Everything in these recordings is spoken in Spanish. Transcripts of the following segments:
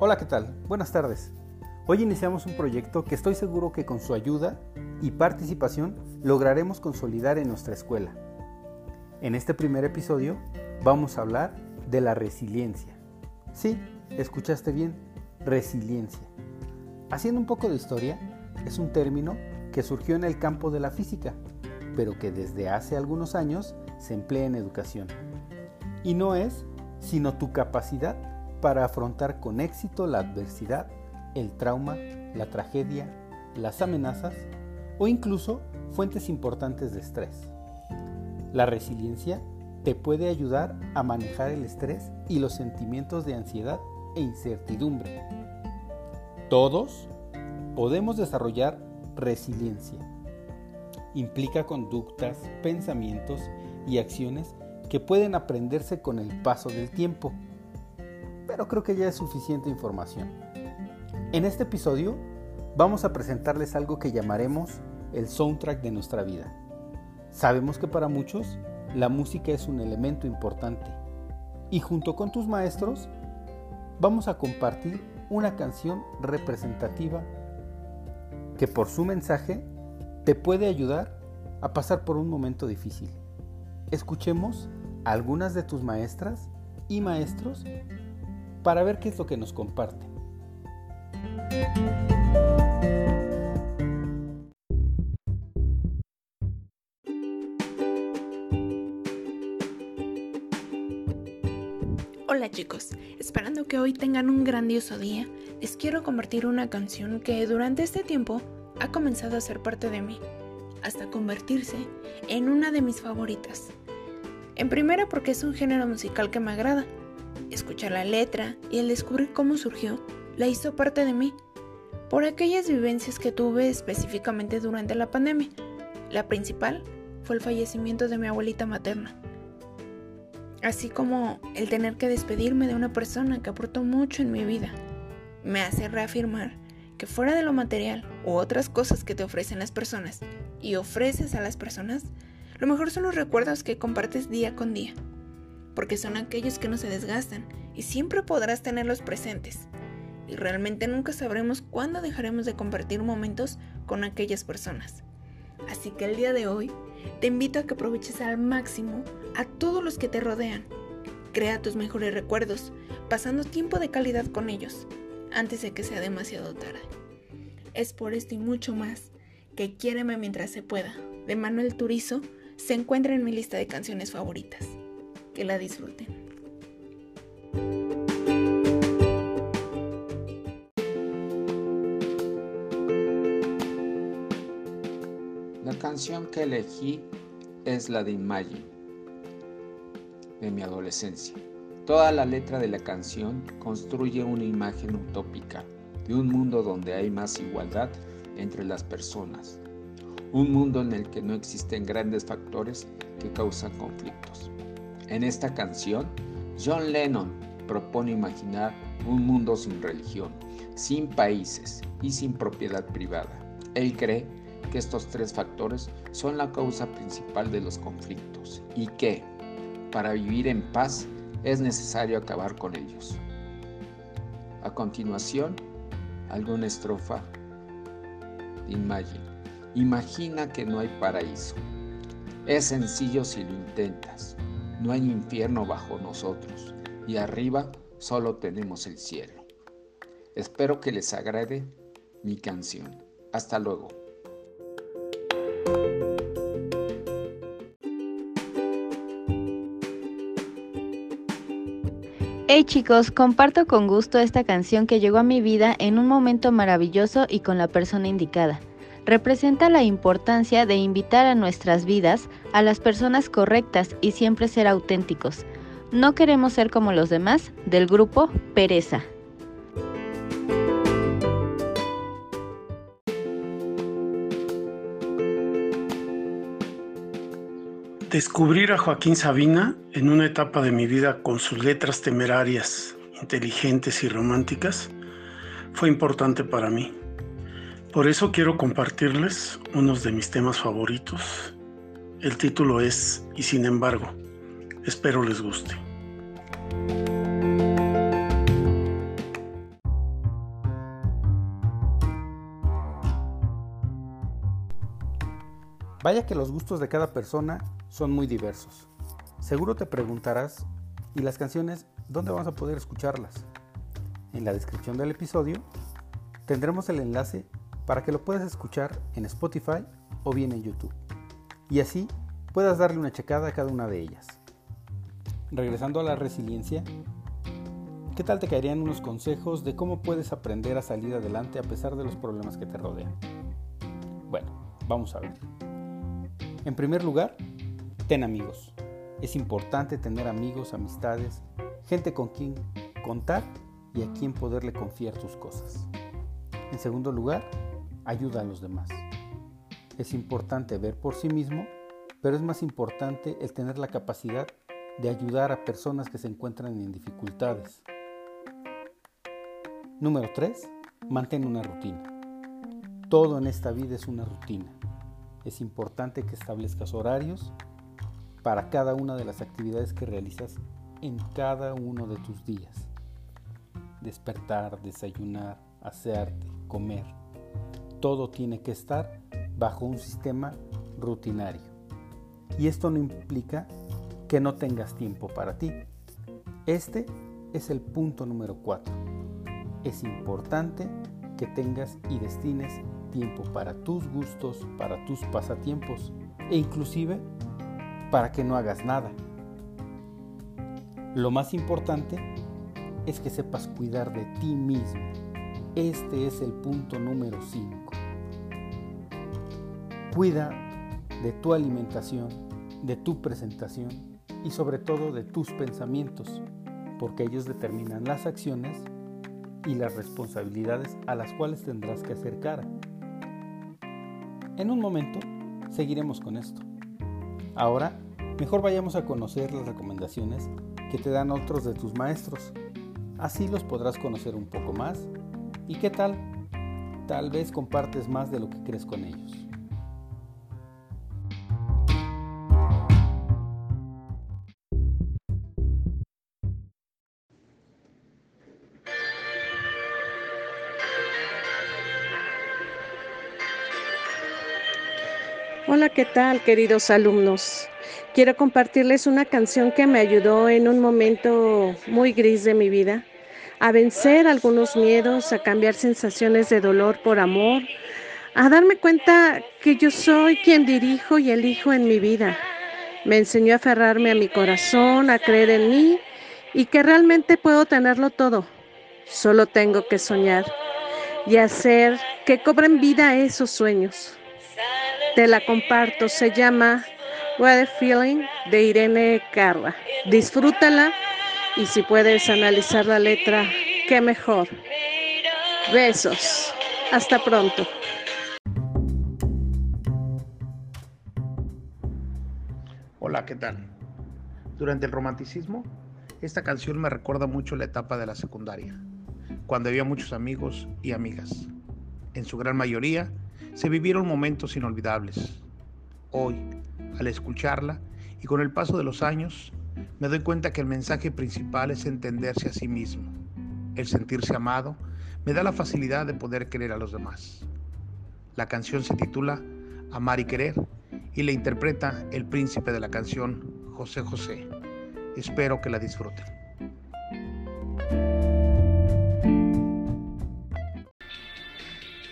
Hola, ¿qué tal? Buenas tardes. Hoy iniciamos un proyecto que estoy seguro que con su ayuda y participación lograremos consolidar en nuestra escuela. En este primer episodio vamos a hablar de la resiliencia. Sí, escuchaste bien, resiliencia. Haciendo un poco de historia, es un término que surgió en el campo de la física, pero que desde hace algunos años se emplea en educación. Y no es sino tu capacidad para afrontar con éxito la adversidad, el trauma, la tragedia, las amenazas o incluso fuentes importantes de estrés. La resiliencia te puede ayudar a manejar el estrés y los sentimientos de ansiedad e incertidumbre. Todos podemos desarrollar resiliencia. Implica conductas, pensamientos y acciones que pueden aprenderse con el paso del tiempo. Pero creo que ya es suficiente información. En este episodio vamos a presentarles algo que llamaremos el soundtrack de nuestra vida. Sabemos que para muchos la música es un elemento importante y junto con tus maestros vamos a compartir una canción representativa que por su mensaje te puede ayudar a pasar por un momento difícil. Escuchemos a algunas de tus maestras y maestros para ver qué es lo que nos comparten. Hola chicos, esperando que hoy tengan un grandioso día, les quiero compartir una canción que durante este tiempo ha comenzado a ser parte de mí, hasta convertirse en una de mis favoritas. En primera porque es un género musical que me agrada. Escuchar la letra y el descubrir cómo surgió la hizo parte de mí, por aquellas vivencias que tuve específicamente durante la pandemia. La principal fue el fallecimiento de mi abuelita materna así como el tener que despedirme de una persona que aportó mucho en mi vida, me hace reafirmar que fuera de lo material u otras cosas que te ofrecen las personas y ofreces a las personas, lo mejor son los recuerdos que compartes día con día, porque son aquellos que no se desgastan y siempre podrás tenerlos presentes. Y realmente nunca sabremos cuándo dejaremos de compartir momentos con aquellas personas. Así que el día de hoy te invito a que aproveches al máximo a todos los que te rodean. Crea tus mejores recuerdos, pasando tiempo de calidad con ellos, antes de que sea demasiado tarde. Es por esto y mucho más que Quiéreme mientras se pueda, de Manuel Turizo, se encuentra en mi lista de canciones favoritas. Que la disfruten. canción que elegí es la de Imagine, de mi adolescencia. Toda la letra de la canción construye una imagen utópica de un mundo donde hay más igualdad entre las personas. Un mundo en el que no existen grandes factores que causan conflictos. En esta canción, John Lennon propone imaginar un mundo sin religión, sin países y sin propiedad privada. Él cree que estos tres factores son la causa principal de los conflictos y que, para vivir en paz, es necesario acabar con ellos. A continuación, alguna estrofa Imagine. Imagina que no hay paraíso. Es sencillo si lo intentas. No hay infierno bajo nosotros y arriba solo tenemos el cielo. Espero que les agrade mi canción. Hasta luego. Hey chicos, comparto con gusto esta canción que llegó a mi vida en un momento maravilloso y con la persona indicada. Representa la importancia de invitar a nuestras vidas a las personas correctas y siempre ser auténticos. No queremos ser como los demás del grupo Pereza. Descubrir a Joaquín Sabina en una etapa de mi vida con sus letras temerarias, inteligentes y románticas fue importante para mí. Por eso quiero compartirles unos de mis temas favoritos. El título es Y sin embargo, espero les guste. Vaya que los gustos de cada persona son muy diversos. Seguro te preguntarás, ¿y las canciones dónde vamos a poder escucharlas? En la descripción del episodio tendremos el enlace para que lo puedas escuchar en Spotify o bien en YouTube. Y así puedas darle una checada a cada una de ellas. Regresando a la resiliencia, ¿qué tal te caerían unos consejos de cómo puedes aprender a salir adelante a pesar de los problemas que te rodean? Bueno, vamos a ver. En primer lugar, ten amigos. Es importante tener amigos, amistades, gente con quien contar y a quien poderle confiar tus cosas. En segundo lugar, ayuda a los demás. Es importante ver por sí mismo, pero es más importante el tener la capacidad de ayudar a personas que se encuentran en dificultades. Número 3. Mantén una rutina. Todo en esta vida es una rutina es importante que establezcas horarios para cada una de las actividades que realizas en cada uno de tus días. Despertar, desayunar, hacerte, comer. Todo tiene que estar bajo un sistema rutinario. Y esto no implica que no tengas tiempo para ti. Este es el punto número 4. Es importante que tengas y destines tiempo para tus gustos, para tus pasatiempos e inclusive para que no hagas nada. Lo más importante es que sepas cuidar de ti mismo. Este es el punto número 5. Cuida de tu alimentación, de tu presentación y sobre todo de tus pensamientos, porque ellos determinan las acciones y las responsabilidades a las cuales tendrás que hacer cara. En un momento seguiremos con esto. Ahora, mejor vayamos a conocer las recomendaciones que te dan otros de tus maestros. Así los podrás conocer un poco más. ¿Y qué tal? Tal vez compartes más de lo que crees con ellos. Hola, ¿qué tal, queridos alumnos? Quiero compartirles una canción que me ayudó en un momento muy gris de mi vida a vencer algunos miedos, a cambiar sensaciones de dolor por amor, a darme cuenta que yo soy quien dirijo y elijo en mi vida. Me enseñó a aferrarme a mi corazón, a creer en mí y que realmente puedo tenerlo todo. Solo tengo que soñar y hacer que cobren vida esos sueños. Te la comparto, se llama What a Feeling de Irene Carla. Disfrútala y si puedes analizar la letra, qué mejor. Besos. Hasta pronto. Hola, ¿qué tal? Durante el romanticismo, esta canción me recuerda mucho la etapa de la secundaria, cuando había muchos amigos y amigas. En su gran mayoría, se vivieron momentos inolvidables. Hoy, al escucharla y con el paso de los años, me doy cuenta que el mensaje principal es entenderse a sí mismo. El sentirse amado me da la facilidad de poder querer a los demás. La canción se titula Amar y Querer y la interpreta el príncipe de la canción, José José. Espero que la disfruten.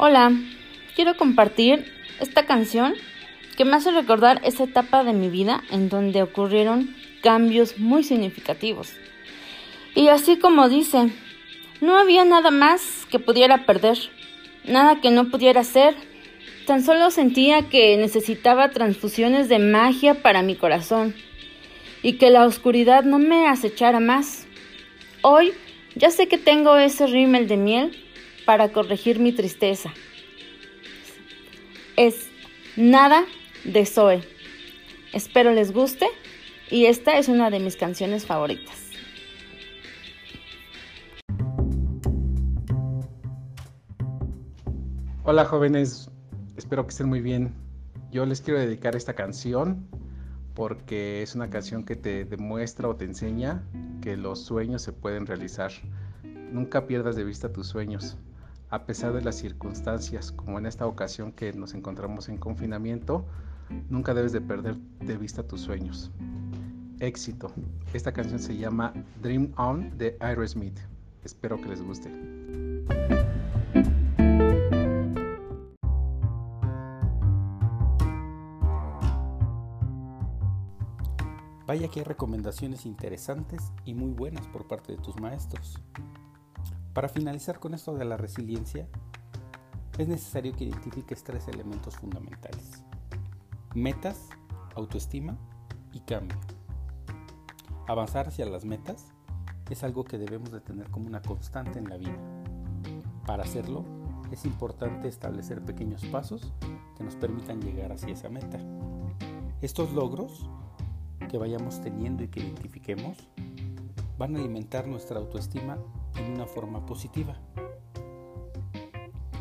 Hola, quiero compartir esta canción que me hace recordar esa etapa de mi vida en donde ocurrieron cambios muy significativos. Y así como dice, no había nada más que pudiera perder, nada que no pudiera hacer. Tan solo sentía que necesitaba transfusiones de magia para mi corazón y que la oscuridad no me acechara más. Hoy ya sé que tengo ese rímel de miel para corregir mi tristeza es Nada de Zoe. Espero les guste y esta es una de mis canciones favoritas. Hola jóvenes, espero que estén muy bien. Yo les quiero dedicar esta canción porque es una canción que te demuestra o te enseña que los sueños se pueden realizar. Nunca pierdas de vista tus sueños a pesar de las circunstancias, como en esta ocasión que nos encontramos en confinamiento, Nunca debes de perder de vista tus sueños. Éxito. Esta canción se llama Dream On de Aerosmith. Espero que les guste. Vaya que hay recomendaciones interesantes y muy buenas por parte de tus maestros. Para finalizar con esto de la resiliencia, es necesario que identifiques tres elementos fundamentales. Metas, autoestima y cambio. Avanzar hacia las metas es algo que debemos de tener como una constante en la vida. Para hacerlo, es importante establecer pequeños pasos que nos permitan llegar hacia esa meta. Estos logros que vayamos teniendo y que identifiquemos van a alimentar nuestra autoestima en una forma positiva.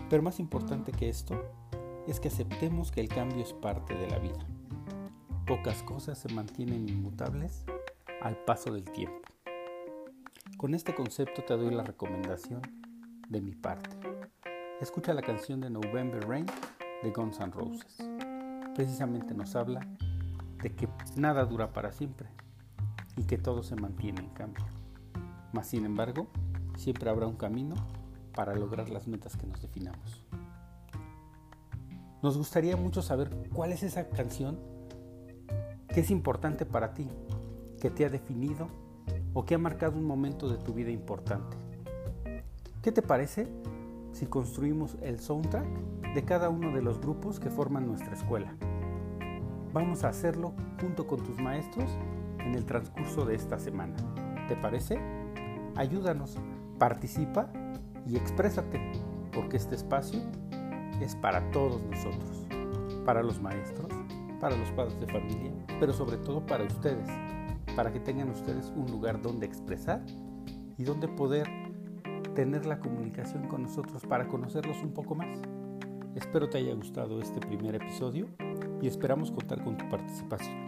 Pero más importante que esto es que aceptemos que el cambio es parte de la vida. Pocas cosas se mantienen inmutables al paso del tiempo. Con este concepto te doy la recomendación de mi parte. Escucha la canción de November Rain de Guns N' Roses. Precisamente nos habla de que nada dura para siempre y que todo se mantiene en cambio. Mas sin embargo, siempre habrá un camino para lograr las metas que nos definamos. Nos gustaría mucho saber cuál es esa canción que es importante para ti, que te ha definido o que ha marcado un momento de tu vida importante. ¿Qué te parece si construimos el soundtrack de cada uno de los grupos que forman nuestra escuela? Vamos a hacerlo junto con tus maestros en el transcurso de esta semana. ¿Te parece? Ayúdanos, participa y exprésate, porque este espacio es para todos nosotros, para los maestros, para los padres de familia, pero sobre todo para ustedes, para que tengan ustedes un lugar donde expresar y donde poder tener la comunicación con nosotros para conocerlos un poco más. Espero te haya gustado este primer episodio y esperamos contar con tu participación.